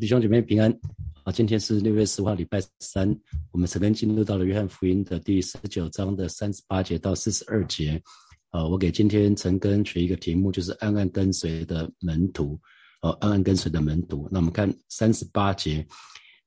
弟兄姐妹平安啊！今天是六月十号，礼拜三。我们曾经进入到了约翰福音的第十九章的三十八节到四十二节。啊，我给今天陈根取一个题目，就是“暗暗跟随的门徒”。哦，暗暗跟随的门徒。那我们看三十八节，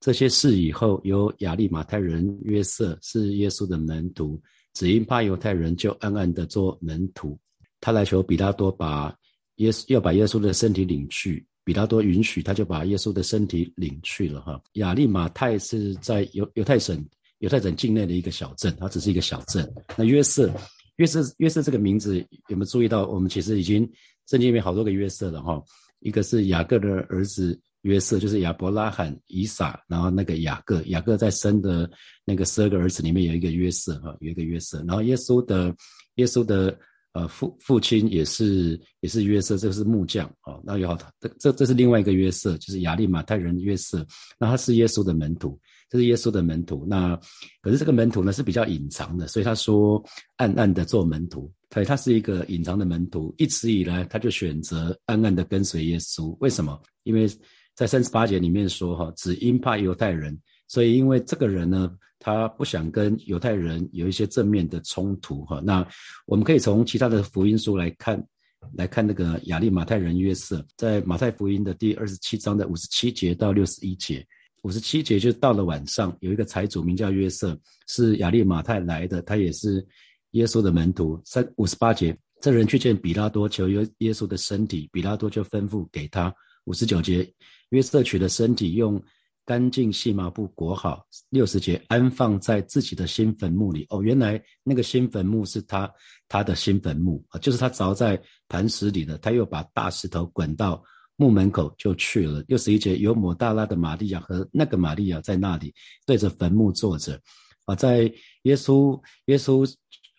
这些事以后，有亚利马太人约瑟是耶稣的门徒，只因怕犹太人，就暗暗的做门徒。他来求比拉多把耶稣要把耶稣的身体领去。比拉多允许，他就把耶稣的身体领去了哈。亚利马泰是在犹犹太省犹太省境内的一个小镇，它只是一个小镇。那约瑟，约瑟约瑟这个名字有没有注意到？我们其实已经圣经里面好多个约瑟了哈。一个是雅各的儿子约瑟，就是亚伯拉罕、以撒，然后那个雅各，雅各在生的那个十二个儿子里面有一个约瑟哈，有一个约瑟。然后耶稣的耶稣的。呃，父父亲也是也是约瑟，这个是木匠哦。那有好，这这这是另外一个约瑟，就是亚利马太人约瑟。那他是耶稣的门徒，这是耶稣的门徒。那可是这个门徒呢是比较隐藏的，所以他说暗暗的做门徒。对，他是一个隐藏的门徒，一直以来他就选择暗暗的跟随耶稣。为什么？因为在三十八节里面说哈，只因怕犹太人。所以，因为这个人呢，他不想跟犹太人有一些正面的冲突，哈。那我们可以从其他的福音书来看，来看那个亚利马太人约瑟，在马太福音的第二十七章的五十七节到六十一节。五十七节就到了晚上，有一个财主名叫约瑟，是亚利马太来的，他也是耶稣的门徒。三五十八节，这人去见比拉多，求耶耶稣的身体，比拉多就吩咐给他。五十九节，约瑟取了身体，用。干净细麻布裹好，六十节安放在自己的新坟墓里。哦，原来那个新坟墓是他他的新坟墓啊，就是他凿在磐石里的。他又把大石头滚到墓门口就去了。六十一节有抹大拉的玛利亚和那个玛利亚在那里对着坟墓坐着。啊，在耶稣耶稣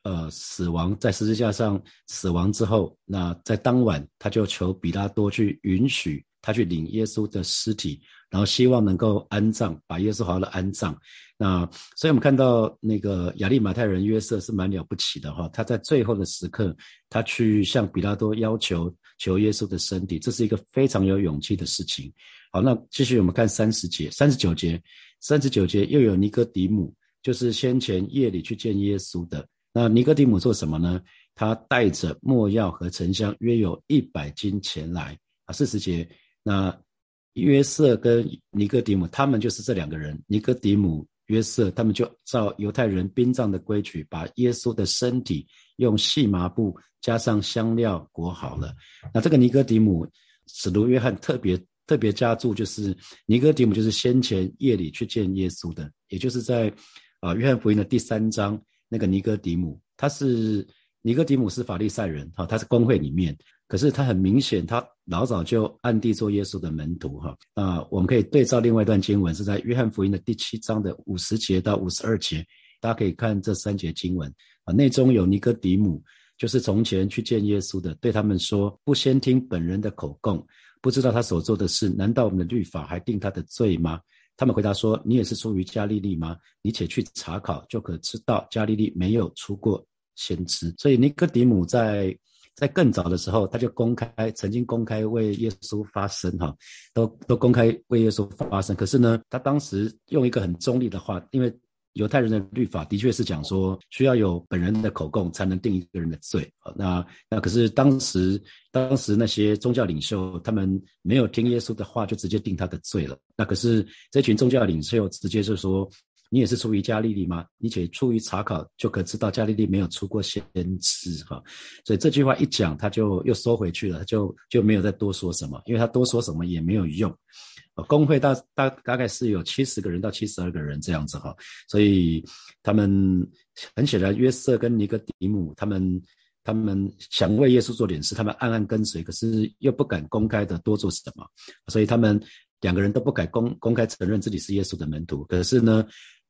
呃死亡在十字架上死亡之后，那在当晚他就求比拉多去允许他去领耶稣的尸体。然后希望能够安葬，把耶稣好好的安葬。那所以我们看到那个亚利马太人约瑟是蛮了不起的哈，他在最后的时刻，他去向比拉多要求求耶稣的身体，这是一个非常有勇气的事情。好，那继续我们看三十节、三十九节、三十九节又有尼哥底母，就是先前夜里去见耶稣的。那尼哥底母做什么呢？他带着墨药和沉香，约有一百斤前来。啊，四十节那。约瑟跟尼哥底母，他们就是这两个人。尼哥底母、约瑟，他们就照犹太人殡葬的规矩，把耶稣的身体用细麻布加上香料裹好了。那这个尼哥底母，使徒约翰特别特别加注，就是尼哥底母就是先前夜里去见耶稣的，也就是在啊约翰福音的第三章那个尼哥底母，他是尼哥底母是法利赛人，哈，他是公会里面。可是他很明显，他老早就暗地做耶稣的门徒哈。那我们可以对照另外一段经文，是在约翰福音的第七章的五十节到五十二节，大家可以看这三节经文啊。内中有尼哥底母，就是从前去见耶稣的，对他们说：不先听本人的口供，不知道他所做的事，难道我们的律法还定他的罪吗？他们回答说：你也是出于加利利吗？你且去查考，就可知道加利利没有出过先知。所以尼哥底母在。在更早的时候，他就公开曾经公开为耶稣发声，哈，都都公开为耶稣发声。可是呢，他当时用一个很中立的话，因为犹太人的律法的确是讲说，需要有本人的口供才能定一个人的罪。那那可是当时当时那些宗教领袖，他们没有听耶稣的话，就直接定他的罪了。那可是这群宗教领袖直接就说。你也是出于加利利吗？你且出于查考就可知道加利利没有出过先知哈，所以这句话一讲，他就又收回去了，就就没有再多说什么，因为他多说什么也没有用。工会大大大概是有七十个人到七十二个人这样子哈，所以他们很显然约瑟跟尼哥底母他们他们想为耶稣做点事，他们暗暗跟随，可是又不敢公开的多做什么，所以他们两个人都不敢公公开承认自己是耶稣的门徒，可是呢。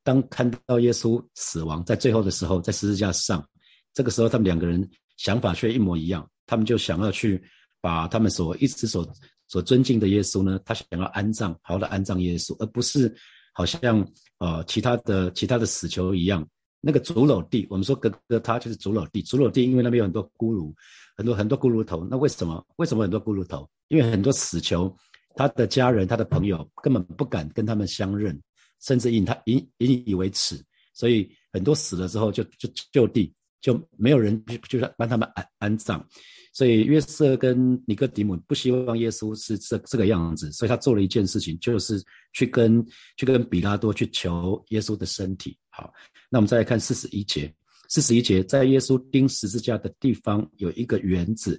当看到耶稣死亡在最后的时候，在十字架上，这个时候他们两个人想法却一模一样，他们就想要去把他们所一直所所尊敬的耶稣呢，他想要安葬，好好的安葬耶稣，而不是好像呃其他的其他的死囚一样，那个竹篓地，我们说哥哥他就是竹篓地，竹篓地因为那边有很多骷髅，很多很多骷髅头，那为什么为什么很多骷髅头？因为很多死囚。他的家人、他的朋友根本不敢跟他们相认，甚至引他引引以为耻，所以很多死了之后就就就地就没有人就是帮他们安安葬。所以约瑟跟尼哥底母不希望耶稣是这这个样子，所以他做了一件事情，就是去跟去跟比拉多去求耶稣的身体。好，那我们再来看四十一节。四十一节，在耶稣钉十字架的地方有一个园子，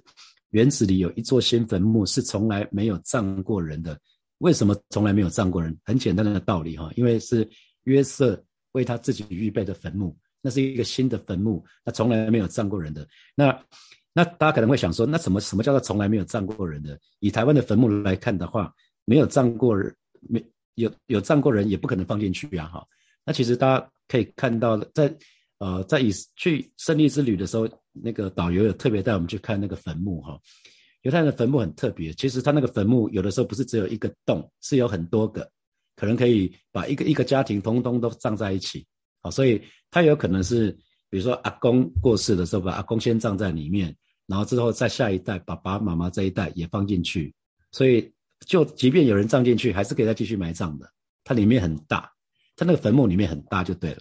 园子里有一座新坟墓，是从来没有葬过人的。为什么从来没有葬过人？很简单的道理哈，因为是约瑟为他自己预备的坟墓，那是一个新的坟墓，他从来没有葬过人的。那那大家可能会想说，那什么什么叫做从来没有葬过人的？以台湾的坟墓来看的话，没有葬过人，没有有葬过人，也不可能放进去啊！哈，那其实大家可以看到，在呃在以去胜利之旅的时候，那个导游有特别带我们去看那个坟墓哈。犹太人的坟墓很特别，其实他那个坟墓有的时候不是只有一个洞，是有很多个，可能可以把一个一个家庭通通都葬在一起。好，所以他有可能是。比如说阿公过世的时候，把阿公先葬在里面，然后之后再下一代爸爸妈妈这一代也放进去，所以就即便有人葬进去，还是可以再继续埋葬的。它里面很大，它那个坟墓里面很大就对了。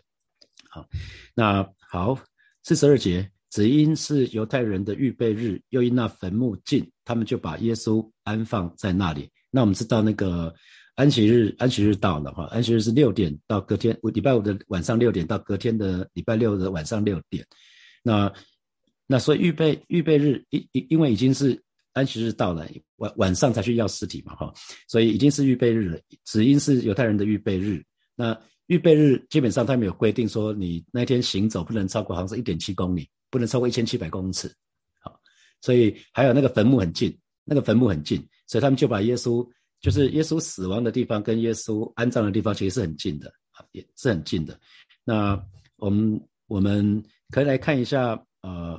好，那好，四十二节，只因是犹太人的预备日，又因那坟墓近，他们就把耶稣安放在那里。那我们知道那个。安息日，安息日到了哈。安息日是六点到隔天，礼拜五的晚上六点到隔天的礼拜六的晚上六点。那那所以预备预备日，因因因为已经是安息日到了，晚晚上才去要尸体嘛哈，所以已经是预备日了。只因是犹太人的预备日，那预备日基本上他们有规定说，你那天行走不能超过好像是一点七公里，不能超过一千七百公尺。好，所以还有那个坟墓很近，那个坟墓很近，所以他们就把耶稣。就是耶稣死亡的地方跟耶稣安葬的地方其实是很近的啊，也是很近的。那我们我们可以来看一下，呃，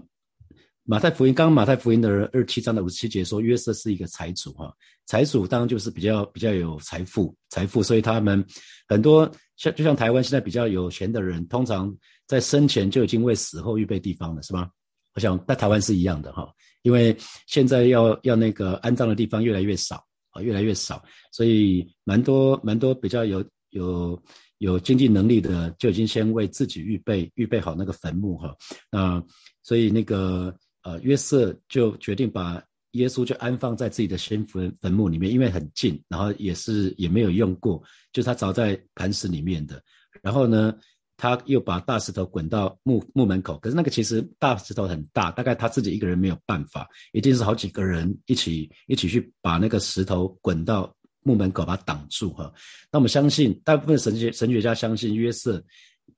马太福音，刚刚马太福音的二七章的五十七节说，约瑟是一个财主哈，财主当然就是比较比较有财富，财富，所以他们很多像就像台湾现在比较有钱的人，通常在生前就已经为死后预备地方了，是吗？我想在台湾是一样的哈，因为现在要要那个安葬的地方越来越少。啊，越来越少，所以蛮多蛮多比较有有有经济能力的，就已经先为自己预备预备好那个坟墓哈。那所以那个呃约瑟就决定把耶稣就安放在自己的先坟坟墓里面，因为很近，然后也是也没有用过，就是他凿在磐石里面的。然后呢？他又把大石头滚到墓墓门口，可是那个其实大石头很大，大概他自己一个人没有办法，一定是好几个人一起一起去把那个石头滚到墓门口，把它挡住哈。那我们相信，大部分神学神学家相信约瑟，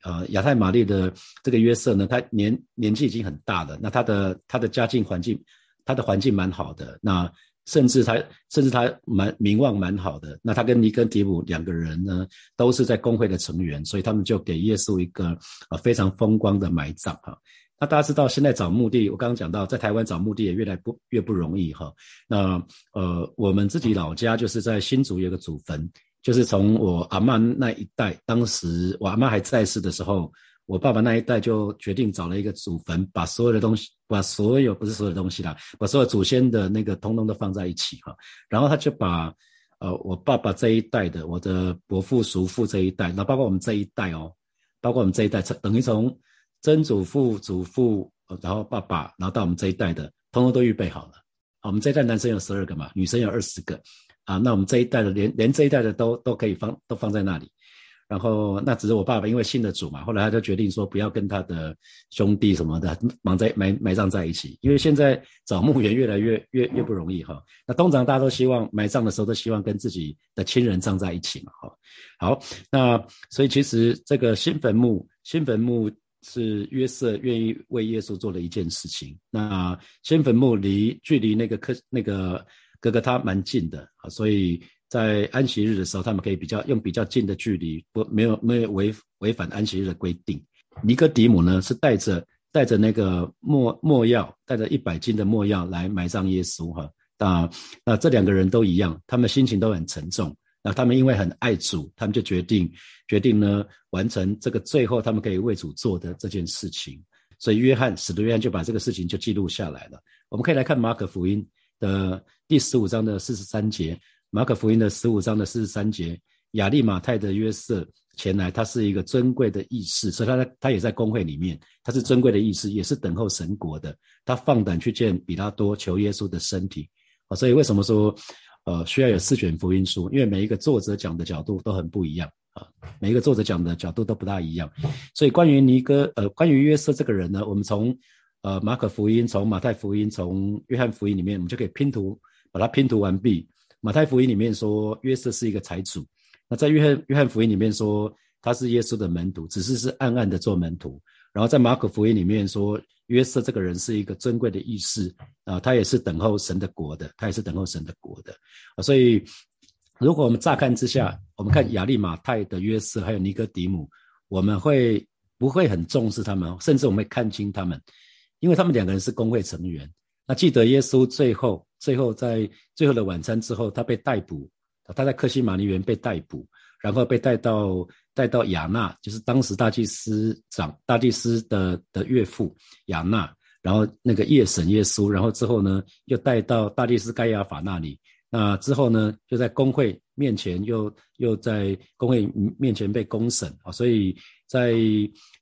呃，亚太玛丽的这个约瑟呢，他年年纪已经很大了，那他的他的家境环境，他的环境蛮好的，那。甚至他，甚至他蛮名望蛮好的。那他跟尼根迪姆两个人呢，都是在工会的成员，所以他们就给耶稣一个呃非常风光的埋葬哈。那大家知道，现在找墓地，我刚刚讲到，在台湾找墓地也越来不越不容易哈。那呃，我们自己老家就是在新竹有个祖坟，就是从我阿妈那一代，当时我阿妈还在世的时候。我爸爸那一代就决定找了一个祖坟，把所有的东西，把所有不是所有的东西啦，把所有祖先的那个通通都放在一起哈。然后他就把，呃，我爸爸这一代的，我的伯父、叔父这一代，那包括我们这一代哦，包括我们这一代，等于从曾祖父、祖父，然后爸爸，然后到我们这一代的，通通都预备好了。我们这一代男生有十二个嘛，女生有二十个，啊，那我们这一代的连连这一代的都都可以放，都放在那里。然后那只是我爸爸，因为信的主嘛，后来他就决定说不要跟他的兄弟什么的埋在埋埋葬在一起，因为现在找墓园越来越越越不容易哈。那通常大家都希望埋葬的时候都希望跟自己的亲人葬在一起嘛哈。好，那所以其实这个新坟墓，新坟墓是约瑟愿意为耶稣做的一件事情。那新坟墓离距离那个科那个哥哥他蛮近的啊，所以。在安息日的时候，他们可以比较用比较近的距离，不没有没有违违反安息日的规定。尼哥底母呢是带着带着那个墨墨药，带着一百斤的墨药来埋葬耶稣哈。那那这两个人都一样，他们心情都很沉重。那他们因为很爱主，他们就决定决定呢完成这个最后他们可以为主做的这件事情。所以约翰使徒约翰就把这个事情就记录下来了。我们可以来看马可福音的第十五章的四十三节。马可福音的十五章的四十三节，亚利马泰的约瑟前来，他是一个尊贵的义士，所以他他也在公会里面，他是尊贵的义士，也是等候神国的。他放胆去见比拉多，求耶稣的身体。啊，所以为什么说，呃，需要有四卷福音书？因为每一个作者讲的角度都很不一样啊，每一个作者讲的角度都不大一样。所以关于尼哥，呃，关于约瑟这个人呢，我们从呃马可福音、从马太福音、从约翰福音里面，我们就可以拼图，把它拼图完毕。马太福音里面说约瑟是一个财主，那在约翰约翰福音里面说他是耶稣的门徒，只是是暗暗的做门徒。然后在马可福音里面说约瑟这个人是一个尊贵的义士啊，他也是等候神的国的，他也是等候神的国的啊。所以如果我们乍看之下，我们看亚利马泰的约瑟还有尼哥底母，我们会不会很重视他们？甚至我们会看清他们，因为他们两个人是公会成员。那记得耶稣最后。最后，在最后的晚餐之后，他被逮捕，他在克西马尼园被逮捕，然后被带到带到亚纳，就是当时大祭司长大祭司的的岳父亚纳，然后那个夜审耶稣，然后之后呢，又带到大祭司盖亚法那里，那之后呢，就在公会面前又又在公会面前被公审啊，所以在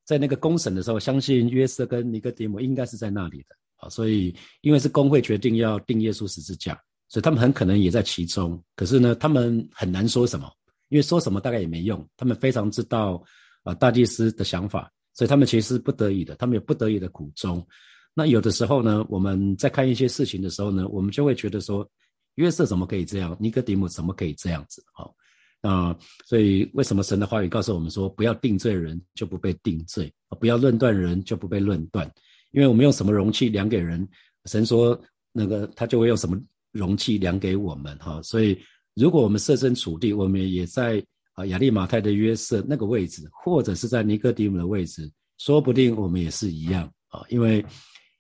在那个公审的时候，相信约瑟跟尼哥底母应该是在那里的。啊，所以因为是工会决定要定耶稣十字架，所以他们很可能也在其中。可是呢，他们很难说什么，因为说什么大概也没用。他们非常知道啊大祭司的想法，所以他们其实是不得已的，他们有不得已的苦衷。那有的时候呢，我们在看一些事情的时候呢，我们就会觉得说，约瑟怎么可以这样？尼哥底母怎么可以这样子？好，那所以为什么神的话语告诉我们说，不要定罪人就不被定罪，不要论断人就不被论断。因为我们用什么容器量给人，神说那个他就会用什么容器量给我们哈。所以如果我们设身处地，我们也在啊亚利马泰的约瑟那个位置，或者是在尼哥底姆的位置，说不定我们也是一样啊。因为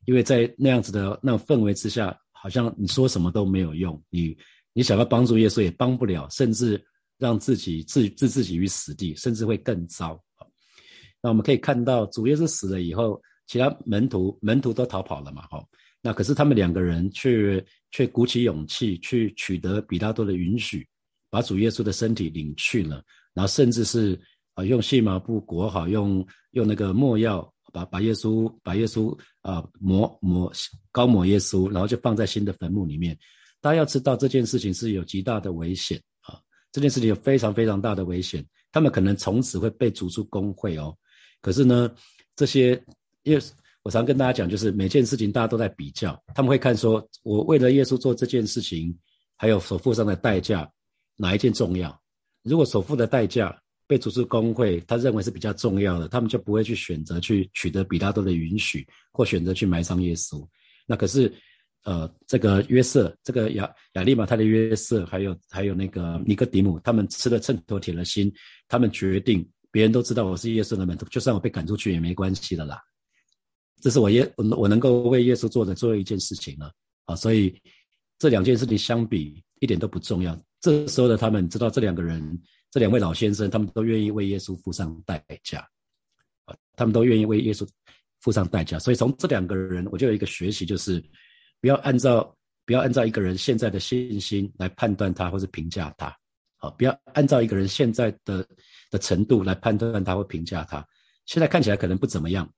因为在那样子的那种氛围之下，好像你说什么都没有用，你你想要帮助耶稣也帮不了，甚至让自己置置自己于死地，甚至会更糟啊。那我们可以看到主耶稣死了以后。其他门徒门徒都逃跑了嘛？哈，那可是他们两个人却却鼓起勇气去取得比拉多的允许，把主耶稣的身体领去了，然后甚至是啊用细麻布裹好，用用那个墨药把把耶稣把耶稣啊抹抹高抹耶稣，然后就放在新的坟墓里面。大家要知道这件事情是有极大的危险啊！这件事情有非常非常大的危险，他们可能从此会被逐出工会哦。可是呢，这些。因为我常跟大家讲，就是每件事情大家都在比较，他们会看说，我为了耶稣做这件事情，还有所付上的代价，哪一件重要？如果所付的代价被组织工会他认为是比较重要的，他们就不会去选择去取得比拉多的允许，或选择去埋葬耶稣。那可是，呃，这个约瑟，这个亚亚利马泰的约瑟，还有还有那个尼哥底姆，他们吃了秤砣铁了心，他们决定，别人都知道我是耶稣的门徒，就算我被赶出去也没关系的啦。这是我耶我我能够为耶稣做的最后一件事情了啊！所以这两件事情相比一点都不重要。这时候的他们知道，这两个人，这两位老先生，他们都愿意为耶稣付上代价啊！他们都愿意为耶稣付上代价。所以从这两个人，我就有一个学习，就是不要按照不要按照一个人现在的信心来判断他或者评价他，好，不要按照一个人现在的的程度来判断他或评价他。现在看起来可能不怎么样。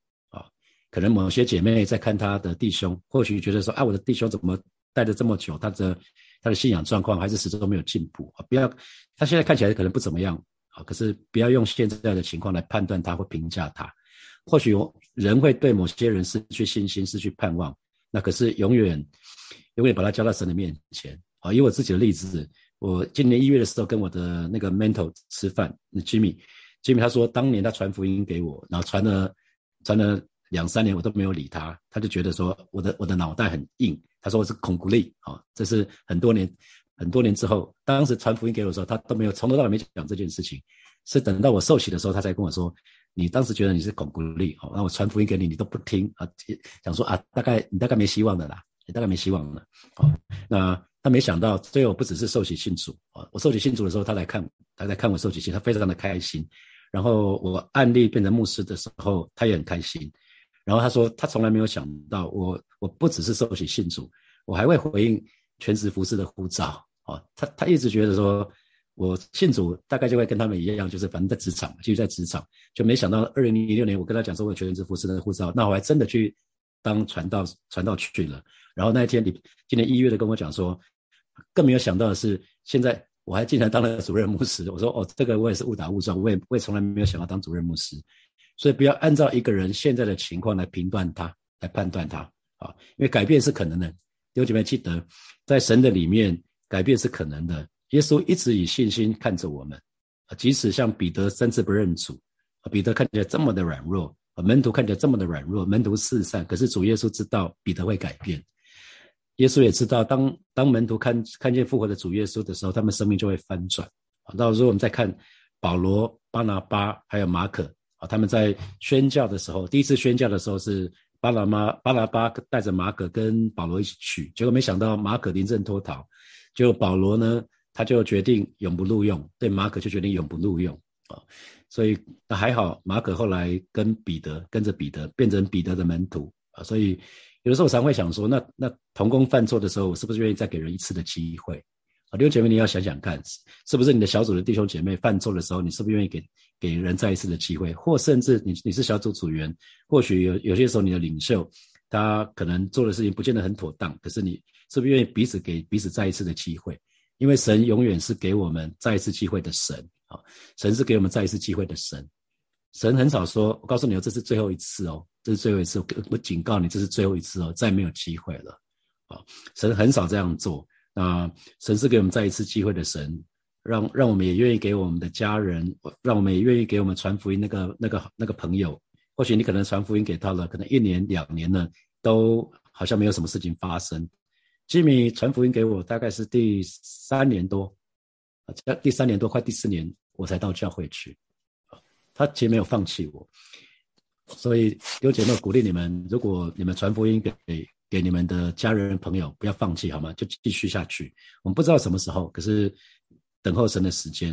可能某些姐妹在看她的弟兄，或许觉得说：“啊，我的弟兄怎么带了这么久，他的他的信仰状况还是始终没有进步啊！”不要，他现在看起来可能不怎么样啊，可是不要用现在的情况来判断他或评价他。或许人会对某些人失去信心、失去盼望，那可是永远永远把他交到神的面前啊！以我自己的例子，我今年一月的时候跟我的那个 mentor 吃饭，那 Jimmy，Jimmy 他说当年他传福音给我，然后传了传了。两三年我都没有理他，他就觉得说我的我的脑袋很硬。他说我是恐怖力啊，这是很多年很多年之后，当时传福音给我的时候，他都没有从头到尾没讲这件事情，是等到我受洗的时候，他才跟我说，你当时觉得你是恐怖力，哦，那我传福音给你，你都不听啊，想说啊，大概你大概没希望的啦，你大概没希望了，哦，那他没想到最后不只是受洗信主啊，我受洗信主的时候，他来看他来看我受洗信，他非常的开心，然后我案例变成牧师的时候，他也很开心。然后他说，他从来没有想到我，我不只是受洗信主，我还会回应全职服饰的呼召哦，他他一直觉得说，我信主大概就会跟他们一样，就是反正在职场，继续在职场，就没想到二零零六年我跟他讲说我全员之父是那个护照，那我还真的去当传道传道去了。然后那一天你今年一月的跟我讲说，更没有想到的是，现在我还竟然当了主任牧师。我说哦，这个我也是误打误撞，我也我也从来没有想到当主任牧师。所以不要按照一个人现在的情况来评断他，来判断他啊，因为改变是可能的。弟兄姐妹记得，在神的里面，改变是可能的。耶稣一直以信心看着我们，即使像彼得三次不认主，彼得看起来这么的软弱，门徒看起来这么的软弱，门徒四散，可是主耶稣知道彼得会改变。耶稣也知道，当当门徒看看见复活的主耶稣的时候，他们生命就会翻转啊。到时候我们再看保罗、巴拿巴还有马可啊，他们在宣教的时候，第一次宣教的时候是巴拿巴巴拿巴带着马可跟保罗一起去，结果没想到马可临阵脱逃，就保罗呢他就决定永不录用，对马可就决定永不录用啊。所以那还好，马可后来跟彼得跟着彼得变成彼得的门徒啊，所以。有的时候我常会想说，那那童工犯错的时候，我是不是愿意再给人一次的机会？啊，弟兄姐妹，你要想想看，是不是你的小组的弟兄姐妹犯错的时候，你是不是愿意给给人再一次的机会？或甚至你你是小组组员，或许有有些时候你的领袖他可能做的事情不见得很妥当，可是你是不是愿意彼此给彼此再一次的机会？因为神永远是给我们再一次机会的神啊，神是给我们再一次机会的神。神很少说，我告诉你哦，这是最后一次哦，这是最后一次，我警告你，这是最后一次哦，再没有机会了，啊，神很少这样做。那神是给我们再一次机会的神，让让我们也愿意给我们的家人，让我们也愿意给我们传福音那个那个那个朋友。或许你可能传福音给他了，可能一年两年了，都好像没有什么事情发生。吉米传福音给我，大概是第三年多，啊，第三年多快第四年，我才到教会去。他其实没有放弃我，所以有姐妹鼓励你们：如果你们传福音给给你们的家人朋友，不要放弃，好吗？就继续下去。我们不知道什么时候，可是等候神的时间，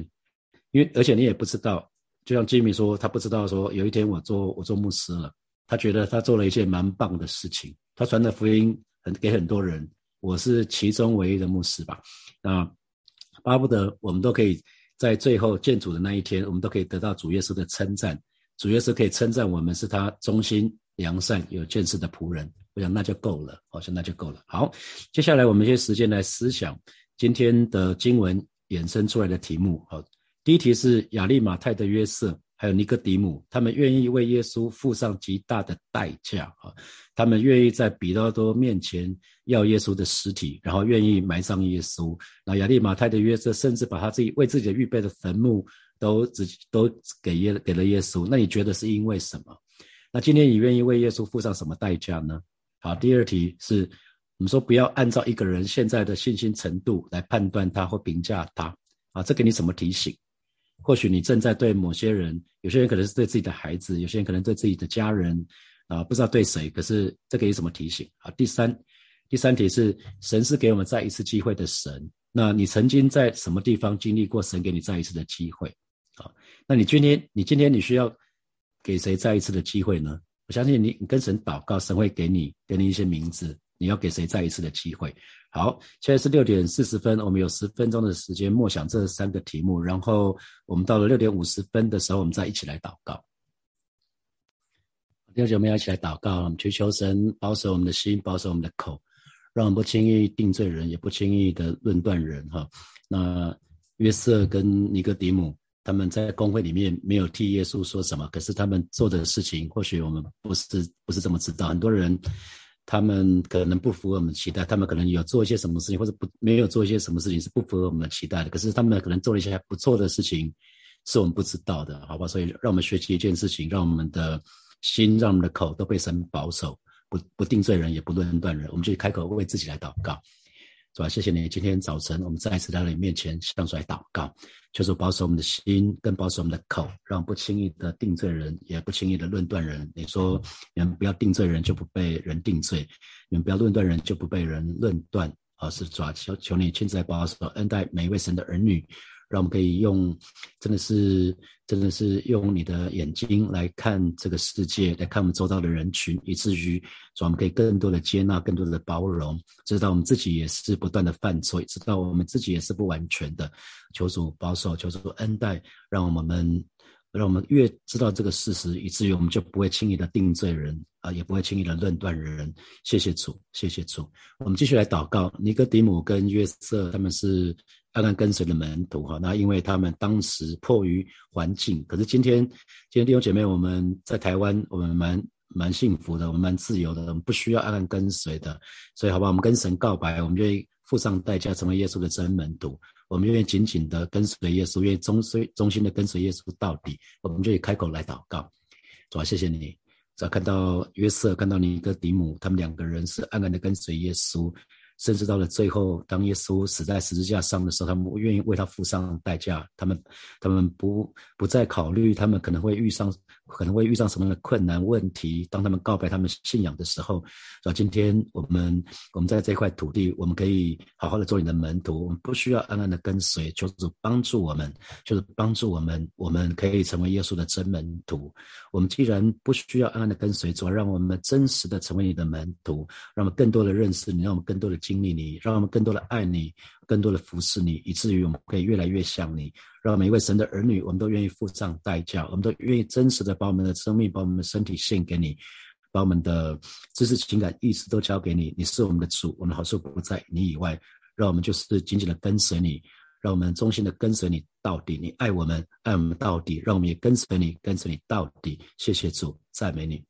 因为而且你也不知道，就像吉米说，他不知道说有一天我做我做牧师了，他觉得他做了一件蛮棒的事情，他传的福音很给很多人，我是其中唯一的牧师吧。那巴不得我们都可以。在最后见主的那一天，我们都可以得到主耶稣的称赞。主耶稣可以称赞我们是他忠心、良善、有见识的仆人。我想那就够了，好像那就够了。好，接下来我们一些时间来思想今天的经文衍生出来的题目。好，第一题是亚利马泰的约瑟。还有尼哥底母，他们愿意为耶稣付上极大的代价啊！他们愿意在比拉多面前要耶稣的尸体，然后愿意埋葬耶稣。那亚利马泰的约瑟甚至把他自己为自己预备的坟墓都只都给耶给了耶稣。那你觉得是因为什么？那今天你愿意为耶稣付上什么代价呢？好，第二题是我们说不要按照一个人现在的信心程度来判断他或评价他啊，这给你什么提醒？或许你正在对某些人，有些人可能是对自己的孩子，有些人可能对自己的家人，啊，不知道对谁。可是这个有什么提醒啊？第三，第三题是神是给我们再一次机会的神。那你曾经在什么地方经历过神给你再一次的机会？啊，那你今天你今天你需要给谁再一次的机会呢？我相信你，你跟神祷告，神会给你给你一些名字。你要给谁再一次的机会？好，现在是六点四十分，我们有十分钟的时间默想这三个题目，然后我们到了六点五十分的时候，我们再一起来祷告。弟兄姐妹要一起来祷告，我们求求神保守我们的心，保守我们的口，让我们不轻易定罪人，也不轻易的论断人。哈，那约瑟跟尼哥底母他们在公会里面没有替耶稣说什么，可是他们做的事情，或许我们不是不是这么知道，很多人。他们可能不符合我们期待，他们可能有做一些什么事情，或者不没有做一些什么事情是不符合我们的期待的。可是他们可能做了一些还不错的事情，是我们不知道的，好吧？所以让我们学习一件事情，让我们的心、让我们的口都被神保守，不不定罪人，也不论断人。我们就开口为自己来祷告。是吧？谢谢你，今天早晨我们再一次来到你面前，向主来祷告，就是保守我们的心，更保守我们的口，让不轻易的定罪人，也不轻易的论断人。你说，你们不要定罪人，就不被人定罪；你们不要论断人，就不被人论断。而是抓求求你亲自来保守恩待每一位神的儿女，让我们可以用真的是，真的是用你的眼睛来看这个世界，来看我们周遭的人群，以至于说我们可以更多的接纳，更多的包容，知道我们自己也是不断的犯错，知道我们自己也是不完全的。求主保守，求主恩待，让我们。让我们越知道这个事实，以至于我们就不会轻易的定罪人啊，也不会轻易的论断人。谢谢主，谢谢主。我们继续来祷告。尼哥底母跟约瑟他们是暗暗跟随的门徒哈，那因为他们当时迫于环境，可是今天，今天弟兄姐妹，我们在台湾，我们蛮蛮幸福的，我们蛮自由的，我们不需要暗暗跟随的。所以，好吧，我们跟神告白，我们愿意付上代价，成为耶稣的真门徒。我们愿意紧紧的跟随耶稣，愿意忠随忠心的跟随耶稣到底。我们就以开口来祷告，主啊，谢谢你。只要看到约瑟，看到尼哥底母，他们两个人是暗暗的跟随耶稣，甚至到了最后，当耶稣死在十字架上的时候，他们愿意为他付上代价。他们，他们不不再考虑他们可能会遇上。可能会遇上什么样的困难问题？当他们告白他们信仰的时候，啊，今天我们我们在这块土地，我们可以好好的做你的门徒，我们不需要暗暗的跟随，求主帮助我们，就是帮助我们，我们可以成为耶稣的真门徒。我们既然不需要暗暗的跟随，主让我们真实的成为你的门徒，让我们更多的认识你，让我们更多的经历你，让我们更多的爱你。更多的服侍你，以至于我们可以越来越像你，让每一位神的儿女，我们都愿意付上代价，我们都愿意真实的把我们的生命、把我们的身体献给你，把我们的知识、情感、意识都交给你。你是我们的主，我们好处不在你以外，让我们就是紧紧的跟随你，让我们忠心的跟随你到底。你爱我们，爱我们到底，让我们也跟随你，跟随你到底。谢谢主，赞美你。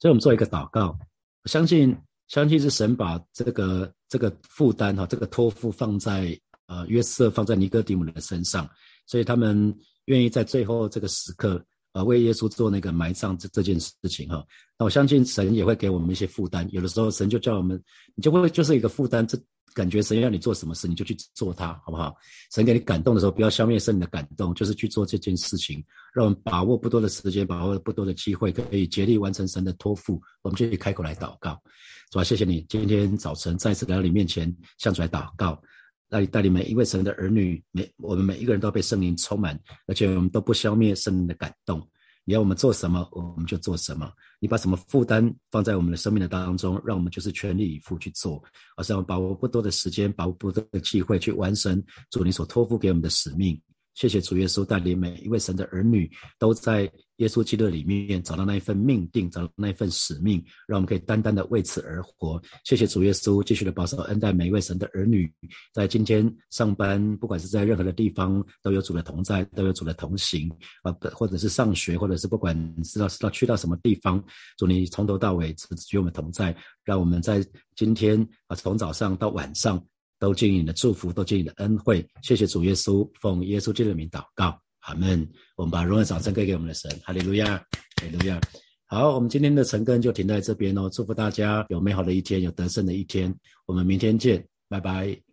所以我们做一个祷告，我相信。相信是神把这个这个负担哈，这个托付放在呃约瑟放在尼哥底母的身上，所以他们愿意在最后这个时刻啊为耶稣做那个埋葬这这件事情哈。那我相信神也会给我们一些负担，有的时候神就叫我们，你就会就是一个负担这。感觉神要你做什么事，你就去做它，好不好？神给你感动的时候，不要消灭神的感动，就是去做这件事情。让我们把握不多的时间，把握不多的机会，可以竭力完成神的托付。我们就可以开口来祷告，主啊，谢谢你今天早晨再次来到你面前，向主来祷告，那你带领每一位神的儿女，每我们每一个人都被圣灵充满，而且我们都不消灭圣灵的感动。你要我们做什么，我们就做什么。你把什么负担放在我们的生命的当中，让我们就是全力以赴去做，而是要把握不多的时间，把握不多的机会去完成主你所托付给我们的使命。谢谢主耶稣带领每一位神的儿女都在。耶稣基督里面找到那一份命定，找到那一份使命，让我们可以单单的为此而活。谢谢主耶稣，继续的保守恩待每一位神的儿女，在今天上班，不管是在任何的地方，都有主的同在，都有主的同行啊，或者是上学，或者是不管知道知道去到什么地方，主你从头到尾只与我们同在，让我们在今天啊，从早上到晚上都经营你的祝福，都经营你的恩惠。谢谢主耶稣，奉耶稣基督的名祷告。阿门。我们把荣耀掌声给给我们的神，哈利路亚，哈利路亚。好，我们今天的晨更就停在这边哦。祝福大家有美好的一天，有得胜的一天。我们明天见，拜拜。